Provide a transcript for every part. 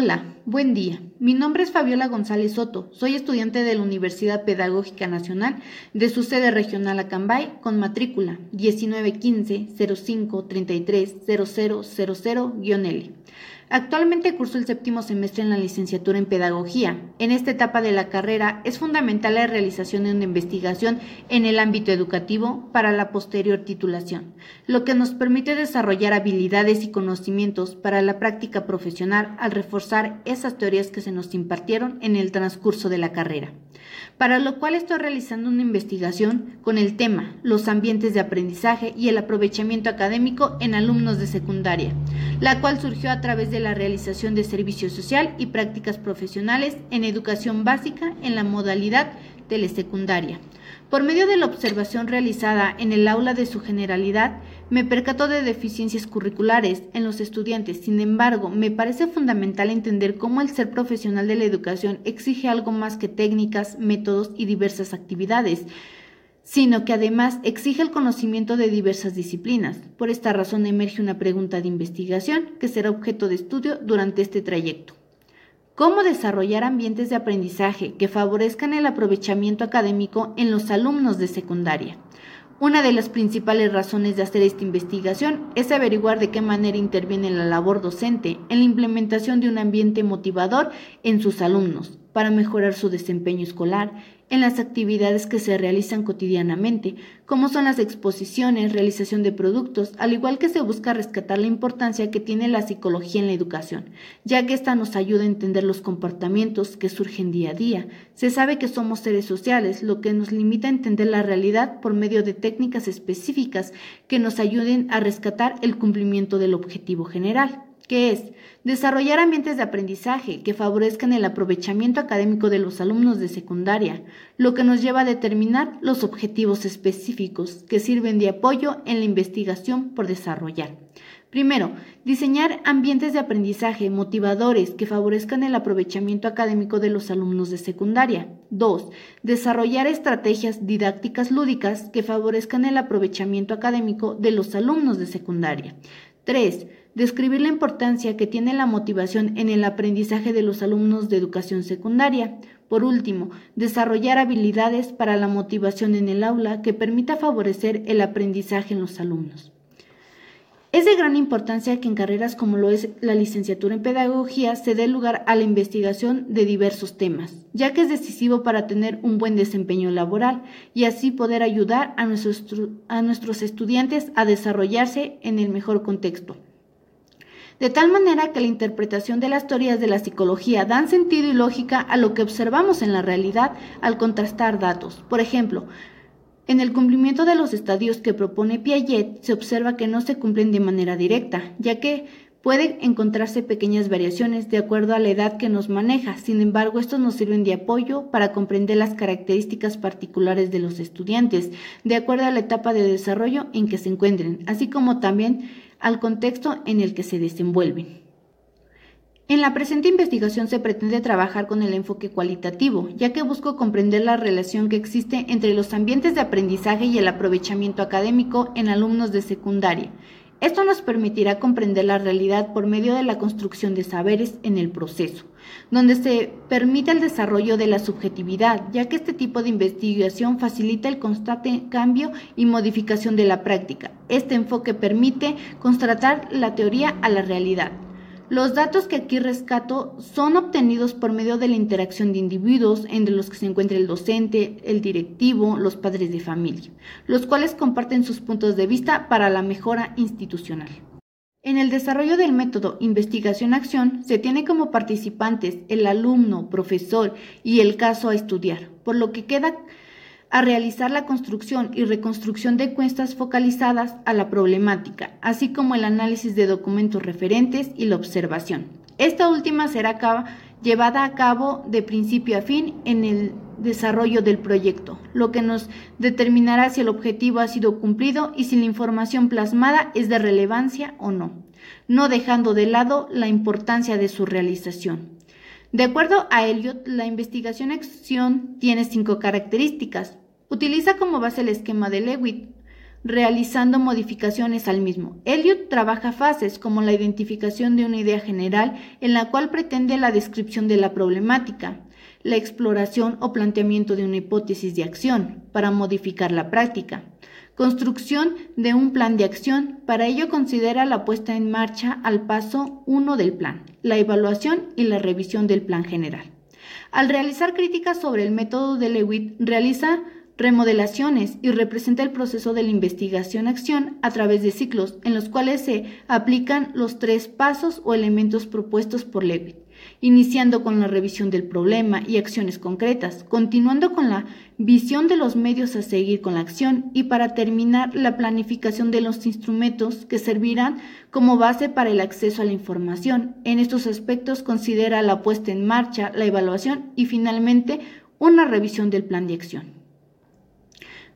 Hola, buen día. Mi nombre es Fabiola González Soto. Soy estudiante de la Universidad Pedagógica Nacional de su sede regional Acambay con matrícula 1915 05 33 0000-L. Actualmente curso el séptimo semestre en la licenciatura en Pedagogía. En esta etapa de la carrera es fundamental la realización de una investigación en el ámbito educativo para la posterior titulación, lo que nos permite desarrollar habilidades y conocimientos para la práctica profesional al reforzar esas teorías que se nos impartieron en el transcurso de la carrera. Para lo cual estoy realizando una investigación con el tema los ambientes de aprendizaje y el aprovechamiento académico en alumnos de secundaria, la cual surgió a través de la realización de servicio social y prácticas profesionales en educación básica en la modalidad telesecundaria. Por medio de la observación realizada en el aula de su generalidad, me percató de deficiencias curriculares en los estudiantes. Sin embargo, me parece fundamental entender cómo el ser profesional de la educación exige algo más que técnicas, métodos y diversas actividades sino que además exige el conocimiento de diversas disciplinas. Por esta razón emerge una pregunta de investigación que será objeto de estudio durante este trayecto. ¿Cómo desarrollar ambientes de aprendizaje que favorezcan el aprovechamiento académico en los alumnos de secundaria? Una de las principales razones de hacer esta investigación es averiguar de qué manera interviene la labor docente en la implementación de un ambiente motivador en sus alumnos para mejorar su desempeño escolar en las actividades que se realizan cotidianamente, como son las exposiciones, realización de productos, al igual que se busca rescatar la importancia que tiene la psicología en la educación, ya que ésta nos ayuda a entender los comportamientos que surgen día a día. Se sabe que somos seres sociales, lo que nos limita a entender la realidad por medio de técnicas específicas que nos ayuden a rescatar el cumplimiento del objetivo general que es desarrollar ambientes de aprendizaje que favorezcan el aprovechamiento académico de los alumnos de secundaria, lo que nos lleva a determinar los objetivos específicos que sirven de apoyo en la investigación por desarrollar. Primero, diseñar ambientes de aprendizaje motivadores que favorezcan el aprovechamiento académico de los alumnos de secundaria. Dos, desarrollar estrategias didácticas lúdicas que favorezcan el aprovechamiento académico de los alumnos de secundaria. Tres, describir la importancia que tiene la motivación en el aprendizaje de los alumnos de educación secundaria. Por último, desarrollar habilidades para la motivación en el aula que permita favorecer el aprendizaje en los alumnos. Es de gran importancia que en carreras como lo es la licenciatura en pedagogía se dé lugar a la investigación de diversos temas, ya que es decisivo para tener un buen desempeño laboral y así poder ayudar a nuestros, a nuestros estudiantes a desarrollarse en el mejor contexto de tal manera que la interpretación de las teorías de la psicología dan sentido y lógica a lo que observamos en la realidad al contrastar datos. Por ejemplo, en el cumplimiento de los estadios que propone Piaget se observa que no se cumplen de manera directa, ya que pueden encontrarse pequeñas variaciones de acuerdo a la edad que nos maneja. Sin embargo, estos nos sirven de apoyo para comprender las características particulares de los estudiantes, de acuerdo a la etapa de desarrollo en que se encuentren, así como también al contexto en el que se desenvuelven. En la presente investigación se pretende trabajar con el enfoque cualitativo, ya que busco comprender la relación que existe entre los ambientes de aprendizaje y el aprovechamiento académico en alumnos de secundaria. Esto nos permitirá comprender la realidad por medio de la construcción de saberes en el proceso, donde se permite el desarrollo de la subjetividad, ya que este tipo de investigación facilita el constante cambio y modificación de la práctica. Este enfoque permite constatar la teoría a la realidad. Los datos que aquí rescato son obtenidos por medio de la interacción de individuos entre los que se encuentra el docente, el directivo, los padres de familia, los cuales comparten sus puntos de vista para la mejora institucional. En el desarrollo del método investigación-acción se tiene como participantes el alumno, profesor y el caso a estudiar, por lo que queda a realizar la construcción y reconstrucción de encuestas focalizadas a la problemática, así como el análisis de documentos referentes y la observación. Esta última será llevada a cabo de principio a fin en el desarrollo del proyecto, lo que nos determinará si el objetivo ha sido cumplido y si la información plasmada es de relevancia o no, no dejando de lado la importancia de su realización. De acuerdo a Elliot, la investigación-acción tiene cinco características. Utiliza como base el esquema de Lewitt, realizando modificaciones al mismo. Eliot trabaja fases como la identificación de una idea general en la cual pretende la descripción de la problemática, la exploración o planteamiento de una hipótesis de acción para modificar la práctica, construcción de un plan de acción, para ello considera la puesta en marcha al paso 1 del plan, la evaluación y la revisión del plan general. Al realizar críticas sobre el método de Lewitt, realiza remodelaciones y representa el proceso de la investigación-acción a través de ciclos en los cuales se aplican los tres pasos o elementos propuestos por Lewitt, iniciando con la revisión del problema y acciones concretas, continuando con la visión de los medios a seguir con la acción y para terminar la planificación de los instrumentos que servirán como base para el acceso a la información. En estos aspectos considera la puesta en marcha, la evaluación y finalmente una revisión del plan de acción.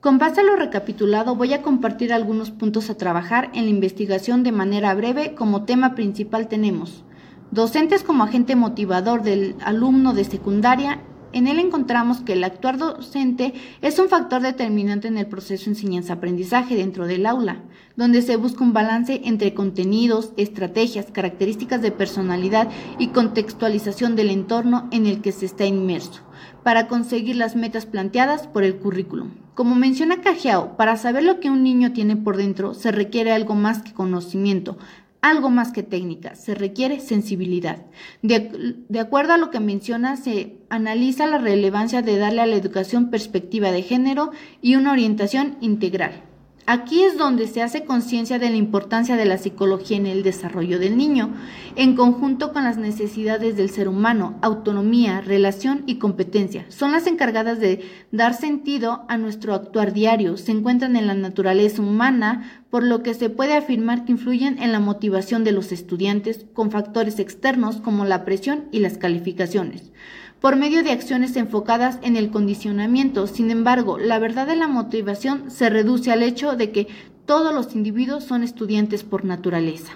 Con base a lo recapitulado, voy a compartir algunos puntos a trabajar en la investigación de manera breve. Como tema principal tenemos docentes como agente motivador del alumno de secundaria. En él encontramos que el actuar docente es un factor determinante en el proceso enseñanza-aprendizaje dentro del aula, donde se busca un balance entre contenidos, estrategias, características de personalidad y contextualización del entorno en el que se está inmerso, para conseguir las metas planteadas por el currículum. Como menciona Cajiao, para saber lo que un niño tiene por dentro se requiere algo más que conocimiento, algo más que técnica, se requiere sensibilidad. De, de, acuerdo a lo que menciona, se analiza la relevancia de darle a la educación perspectiva de género y una orientación integral. Aquí es donde se hace conciencia de la importancia de la psicología en el desarrollo del niño, en conjunto con las necesidades del ser humano, autonomía, relación y competencia. Son las encargadas de dar sentido a nuestro actuar diario, se encuentran en la naturaleza humana, por lo que se puede afirmar que influyen en la motivación de los estudiantes con factores externos como la presión y las calificaciones por medio de acciones enfocadas en el condicionamiento. Sin embargo, la verdad de la motivación se reduce al hecho de que todos los individuos son estudiantes por naturaleza.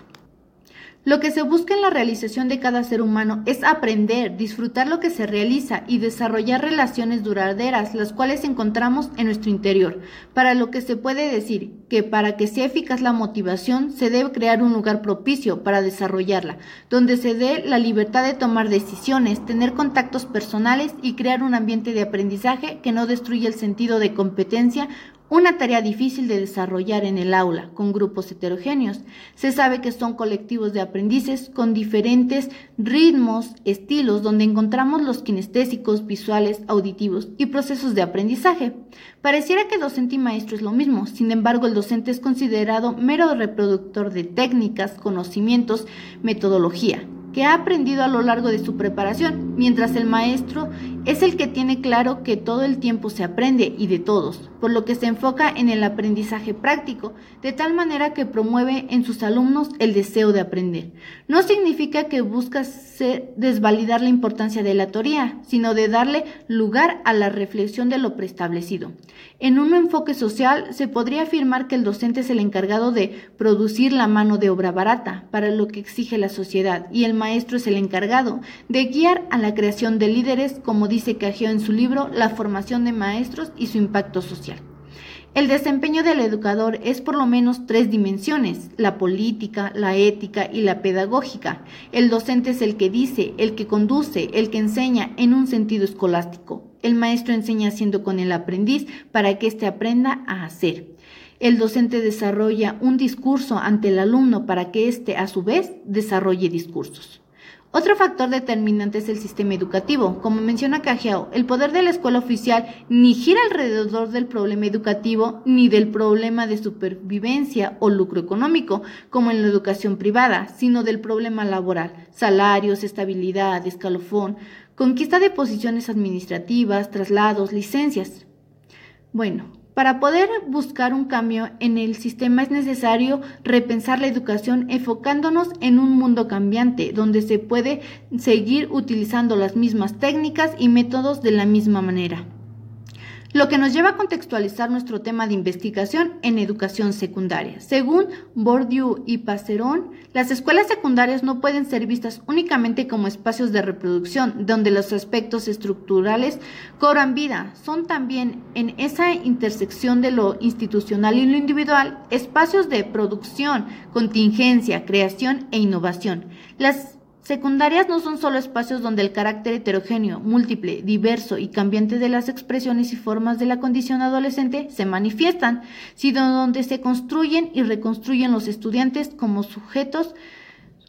Lo que se busca en la realización de cada ser humano es aprender, disfrutar lo que se realiza y desarrollar relaciones duraderas, las cuales encontramos en nuestro interior, para lo que se puede decir que para que sea eficaz la motivación se debe crear un lugar propicio para desarrollarla, donde se dé la libertad de tomar decisiones, tener contactos personales y crear un ambiente de aprendizaje que no destruya el sentido de competencia una tarea difícil de desarrollar en el aula con grupos heterogéneos. Se sabe que son colectivos de aprendices con diferentes ritmos, estilos, donde encontramos los kinestésicos, visuales, auditivos y procesos de aprendizaje. Pareciera que docente y maestro es lo mismo, sin embargo el docente es considerado mero reproductor de técnicas, conocimientos, metodología que ha aprendido a lo largo de su preparación, mientras el maestro es el que tiene claro que todo el tiempo se aprende y de todos, por lo que se enfoca en el aprendizaje práctico, de tal manera que promueve en sus alumnos el deseo de aprender. No significa que busca desvalidar la importancia de la teoría, sino de darle lugar a la reflexión de lo preestablecido. En un enfoque social se podría afirmar que el docente es el encargado de producir la mano de obra barata para lo que exige la sociedad y el maestro es el encargado de guiar a la creación de líderes, como dice Cageo en su libro La formación de maestros y su impacto social. El desempeño del educador es por lo menos tres dimensiones, la política, la ética y la pedagógica. El docente es el que dice, el que conduce, el que enseña en un sentido escolástico. El maestro enseña haciendo con el aprendiz para que éste aprenda a hacer. El docente desarrolla un discurso ante el alumno para que éste, a su vez, desarrolle discursos. Otro factor determinante es el sistema educativo. Como menciona Cajiao, el poder de la escuela oficial ni gira alrededor del problema educativo ni del problema de supervivencia o lucro económico, como en la educación privada, sino del problema laboral, salarios, estabilidad, escalofón, conquista de posiciones administrativas, traslados, licencias. Bueno, para poder buscar un cambio en el sistema es necesario repensar la educación enfocándonos en un mundo cambiante, donde se puede seguir utilizando las mismas técnicas y métodos de la misma manera. Lo que nos lleva a contextualizar nuestro tema de investigación en educación secundaria. Según Bourdieu y Passeron, las escuelas secundarias no pueden ser vistas únicamente como espacios de reproducción, donde los aspectos estructurales cobran vida. Son también, en esa intersección de lo institucional y lo individual, espacios de producción, contingencia, creación e innovación. Las Secundarias no son solo espacios donde el carácter heterogéneo, múltiple, diverso y cambiante de las expresiones y formas de la condición adolescente se manifiestan, sino donde se construyen y reconstruyen los estudiantes como sujetos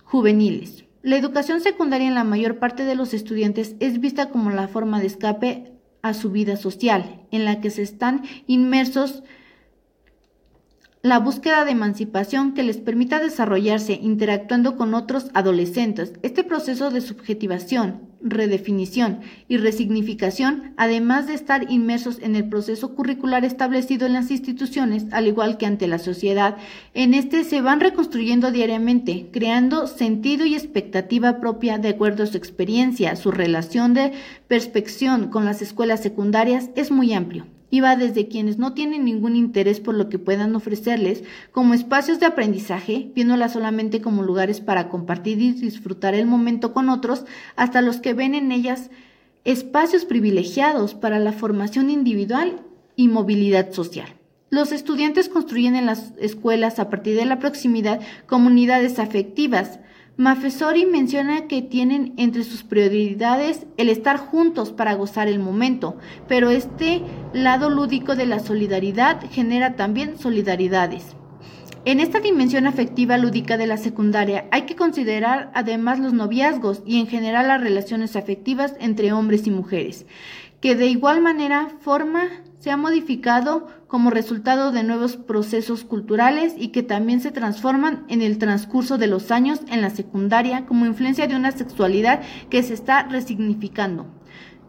juveniles. La educación secundaria en la mayor parte de los estudiantes es vista como la forma de escape a su vida social, en la que se están inmersos la búsqueda de emancipación que les permita desarrollarse interactuando con otros adolescentes. Este proceso de subjetivación, redefinición y resignificación, además de estar inmersos en el proceso curricular establecido en las instituciones, al igual que ante la sociedad, en este se van reconstruyendo diariamente, creando sentido y expectativa propia de acuerdo a su experiencia. Su relación de perspección con las escuelas secundarias es muy amplio y va desde quienes no tienen ningún interés por lo que puedan ofrecerles, como espacios de aprendizaje, viéndolas solamente como lugares para compartir y disfrutar el momento con otros, hasta los que ven en ellas espacios privilegiados para la formación individual y movilidad social. Los estudiantes construyen en las escuelas a partir de la proximidad comunidades afectivas, Mafesori menciona que tienen entre sus prioridades el estar juntos para gozar el momento, pero este lado lúdico de la solidaridad genera también solidaridades. En esta dimensión afectiva lúdica de la secundaria hay que considerar además los noviazgos y en general las relaciones afectivas entre hombres y mujeres, que de igual manera forma se ha modificado como resultado de nuevos procesos culturales y que también se transforman en el transcurso de los años en la secundaria como influencia de una sexualidad que se está resignificando.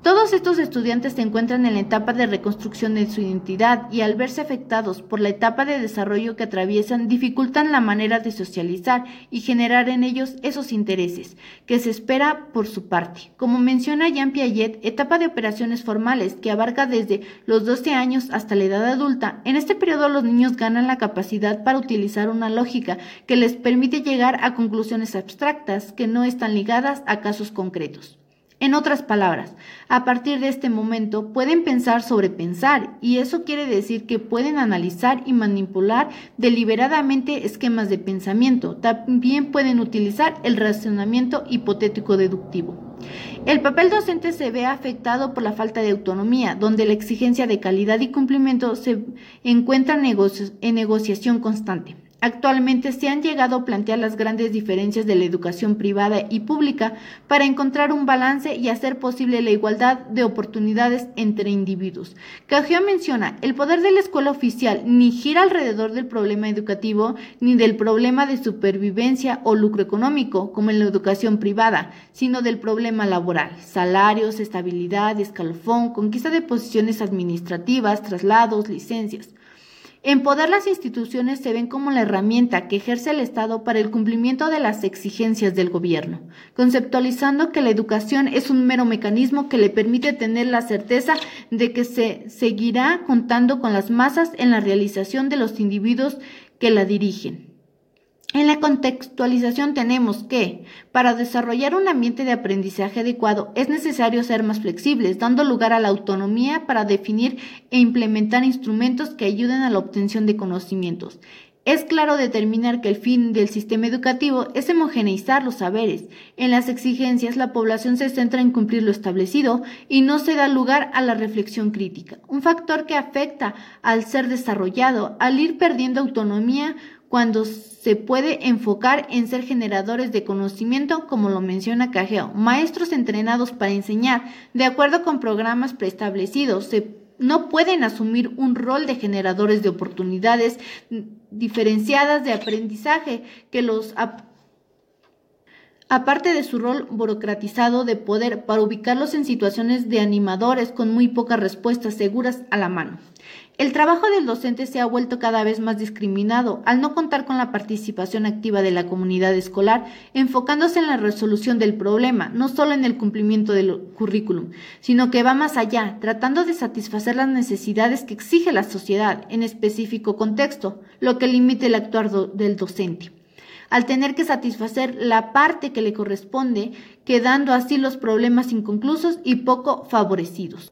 Todos estos estudiantes se encuentran en la etapa de reconstrucción de su identidad y al verse afectados por la etapa de desarrollo que atraviesan dificultan la manera de socializar y generar en ellos esos intereses que se espera por su parte. Como menciona Jean Piaget, etapa de operaciones formales que abarca desde los 12 años hasta la edad adulta. En este periodo los niños ganan la capacidad para utilizar una lógica que les permite llegar a conclusiones abstractas que no están ligadas a casos concretos. En otras palabras, a partir de este momento pueden pensar sobre pensar y eso quiere decir que pueden analizar y manipular deliberadamente esquemas de pensamiento. También pueden utilizar el razonamiento hipotético deductivo. El papel docente se ve afectado por la falta de autonomía, donde la exigencia de calidad y cumplimiento se encuentra en negociación constante. Actualmente se han llegado a plantear las grandes diferencias de la educación privada y pública para encontrar un balance y hacer posible la igualdad de oportunidades entre individuos. Cajeo menciona, el poder de la escuela oficial ni gira alrededor del problema educativo ni del problema de supervivencia o lucro económico, como en la educación privada, sino del problema laboral, salarios, estabilidad, escalofón, conquista de posiciones administrativas, traslados, licencias. En poder las instituciones se ven como la herramienta que ejerce el Estado para el cumplimiento de las exigencias del gobierno, conceptualizando que la educación es un mero mecanismo que le permite tener la certeza de que se seguirá contando con las masas en la realización de los individuos que la dirigen. En la contextualización tenemos que, para desarrollar un ambiente de aprendizaje adecuado, es necesario ser más flexibles, dando lugar a la autonomía para definir e implementar instrumentos que ayuden a la obtención de conocimientos. Es claro determinar que el fin del sistema educativo es homogeneizar los saberes. En las exigencias la población se centra en cumplir lo establecido y no se da lugar a la reflexión crítica, un factor que afecta al ser desarrollado, al ir perdiendo autonomía cuando se puede enfocar en ser generadores de conocimiento, como lo menciona Cajeo, maestros entrenados para enseñar de acuerdo con programas preestablecidos. No pueden asumir un rol de generadores de oportunidades diferenciadas de aprendizaje que los aparte de su rol burocratizado de poder para ubicarlos en situaciones de animadores con muy pocas respuestas seguras a la mano. El trabajo del docente se ha vuelto cada vez más discriminado al no contar con la participación activa de la comunidad escolar, enfocándose en la resolución del problema, no solo en el cumplimiento del currículum, sino que va más allá, tratando de satisfacer las necesidades que exige la sociedad en específico contexto, lo que limite el actuar del docente al tener que satisfacer la parte que le corresponde, quedando así los problemas inconclusos y poco favorecidos.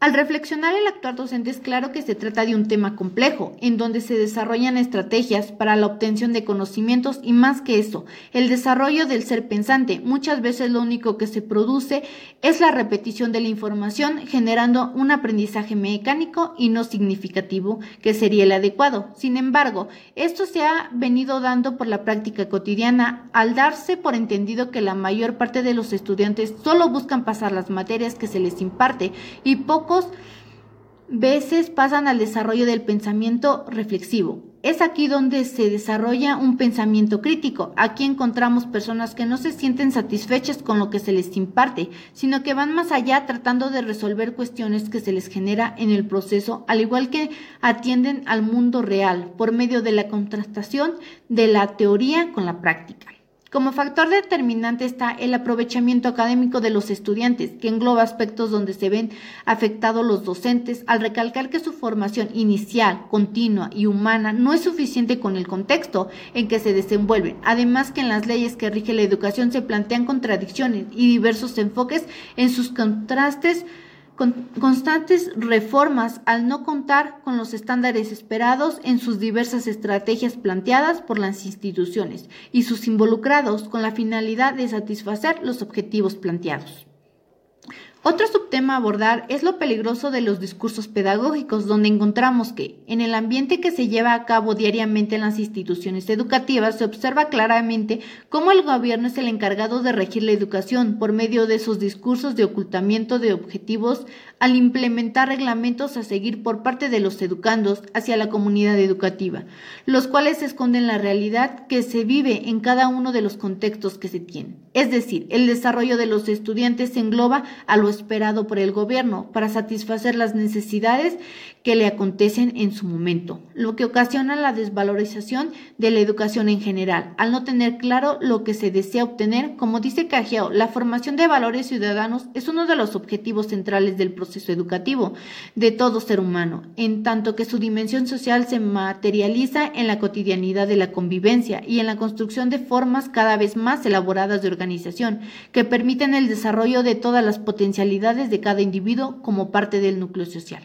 Al reflexionar el actuar docente es claro que se trata de un tema complejo, en donde se desarrollan estrategias para la obtención de conocimientos y más que eso, el desarrollo del ser pensante. Muchas veces lo único que se produce es la repetición de la información, generando un aprendizaje mecánico y no significativo, que sería el adecuado. Sin embargo, esto se ha venido dando por la práctica cotidiana al darse por entendido que la mayor parte de los estudiantes solo buscan pasar las materias que se les imparte y poco veces pasan al desarrollo del pensamiento reflexivo. Es aquí donde se desarrolla un pensamiento crítico. Aquí encontramos personas que no se sienten satisfechas con lo que se les imparte, sino que van más allá tratando de resolver cuestiones que se les genera en el proceso, al igual que atienden al mundo real por medio de la contrastación de la teoría con la práctica. Como factor determinante está el aprovechamiento académico de los estudiantes, que engloba aspectos donde se ven afectados los docentes, al recalcar que su formación inicial, continua y humana no es suficiente con el contexto en que se desenvuelven. Además que en las leyes que rigen la educación se plantean contradicciones y diversos enfoques en sus contrastes constantes reformas al no contar con los estándares esperados en sus diversas estrategias planteadas por las instituciones y sus involucrados con la finalidad de satisfacer los objetivos planteados. Otro subtema a abordar es lo peligroso de los discursos pedagógicos, donde encontramos que, en el ambiente que se lleva a cabo diariamente en las instituciones educativas, se observa claramente cómo el gobierno es el encargado de regir la educación por medio de esos discursos de ocultamiento de objetivos al implementar reglamentos a seguir por parte de los educandos hacia la comunidad educativa, los cuales esconden la realidad que se vive en cada uno de los contextos que se tienen. Es decir, el desarrollo de los estudiantes engloba a lo esperado por el gobierno para satisfacer las necesidades que le acontecen en su momento, lo que ocasiona la desvalorización de la educación en general, al no tener claro lo que se desea obtener. Como dice Cajeo, la formación de valores ciudadanos es uno de los objetivos centrales del proceso educativo de todo ser humano, en tanto que su dimensión social se materializa en la cotidianidad de la convivencia y en la construcción de formas cada vez más elaboradas de organización que permiten el desarrollo de todas las potencialidades de cada individuo como parte del núcleo social.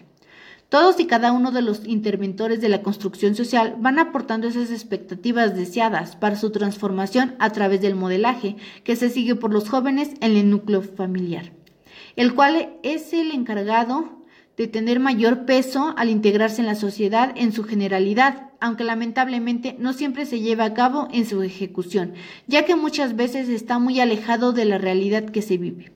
Todos y cada uno de los interventores de la construcción social van aportando esas expectativas deseadas para su transformación a través del modelaje que se sigue por los jóvenes en el núcleo familiar, el cual es el encargado de tener mayor peso al integrarse en la sociedad en su generalidad, aunque lamentablemente no siempre se lleva a cabo en su ejecución, ya que muchas veces está muy alejado de la realidad que se vive.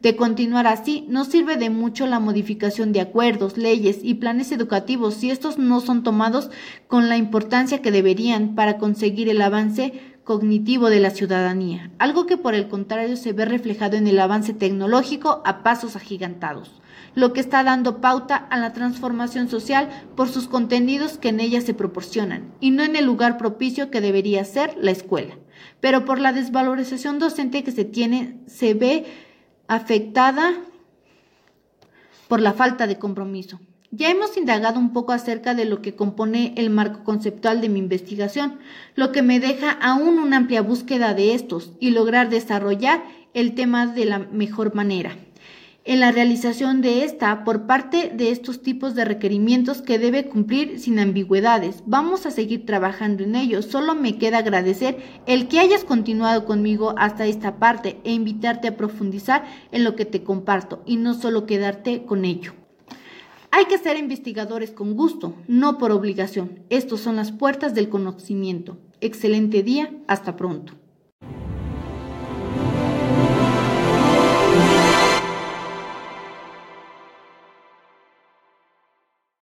De continuar así, no sirve de mucho la modificación de acuerdos, leyes y planes educativos si estos no son tomados con la importancia que deberían para conseguir el avance cognitivo de la ciudadanía, algo que por el contrario se ve reflejado en el avance tecnológico a pasos agigantados, lo que está dando pauta a la transformación social por sus contenidos que en ella se proporcionan, y no en el lugar propicio que debería ser la escuela. Pero por la desvalorización docente que se tiene, se ve afectada por la falta de compromiso. Ya hemos indagado un poco acerca de lo que compone el marco conceptual de mi investigación, lo que me deja aún una amplia búsqueda de estos y lograr desarrollar el tema de la mejor manera en la realización de esta por parte de estos tipos de requerimientos que debe cumplir sin ambigüedades. Vamos a seguir trabajando en ello. Solo me queda agradecer el que hayas continuado conmigo hasta esta parte e invitarte a profundizar en lo que te comparto y no solo quedarte con ello. Hay que ser investigadores con gusto, no por obligación. Estos son las puertas del conocimiento. Excelente día, hasta pronto.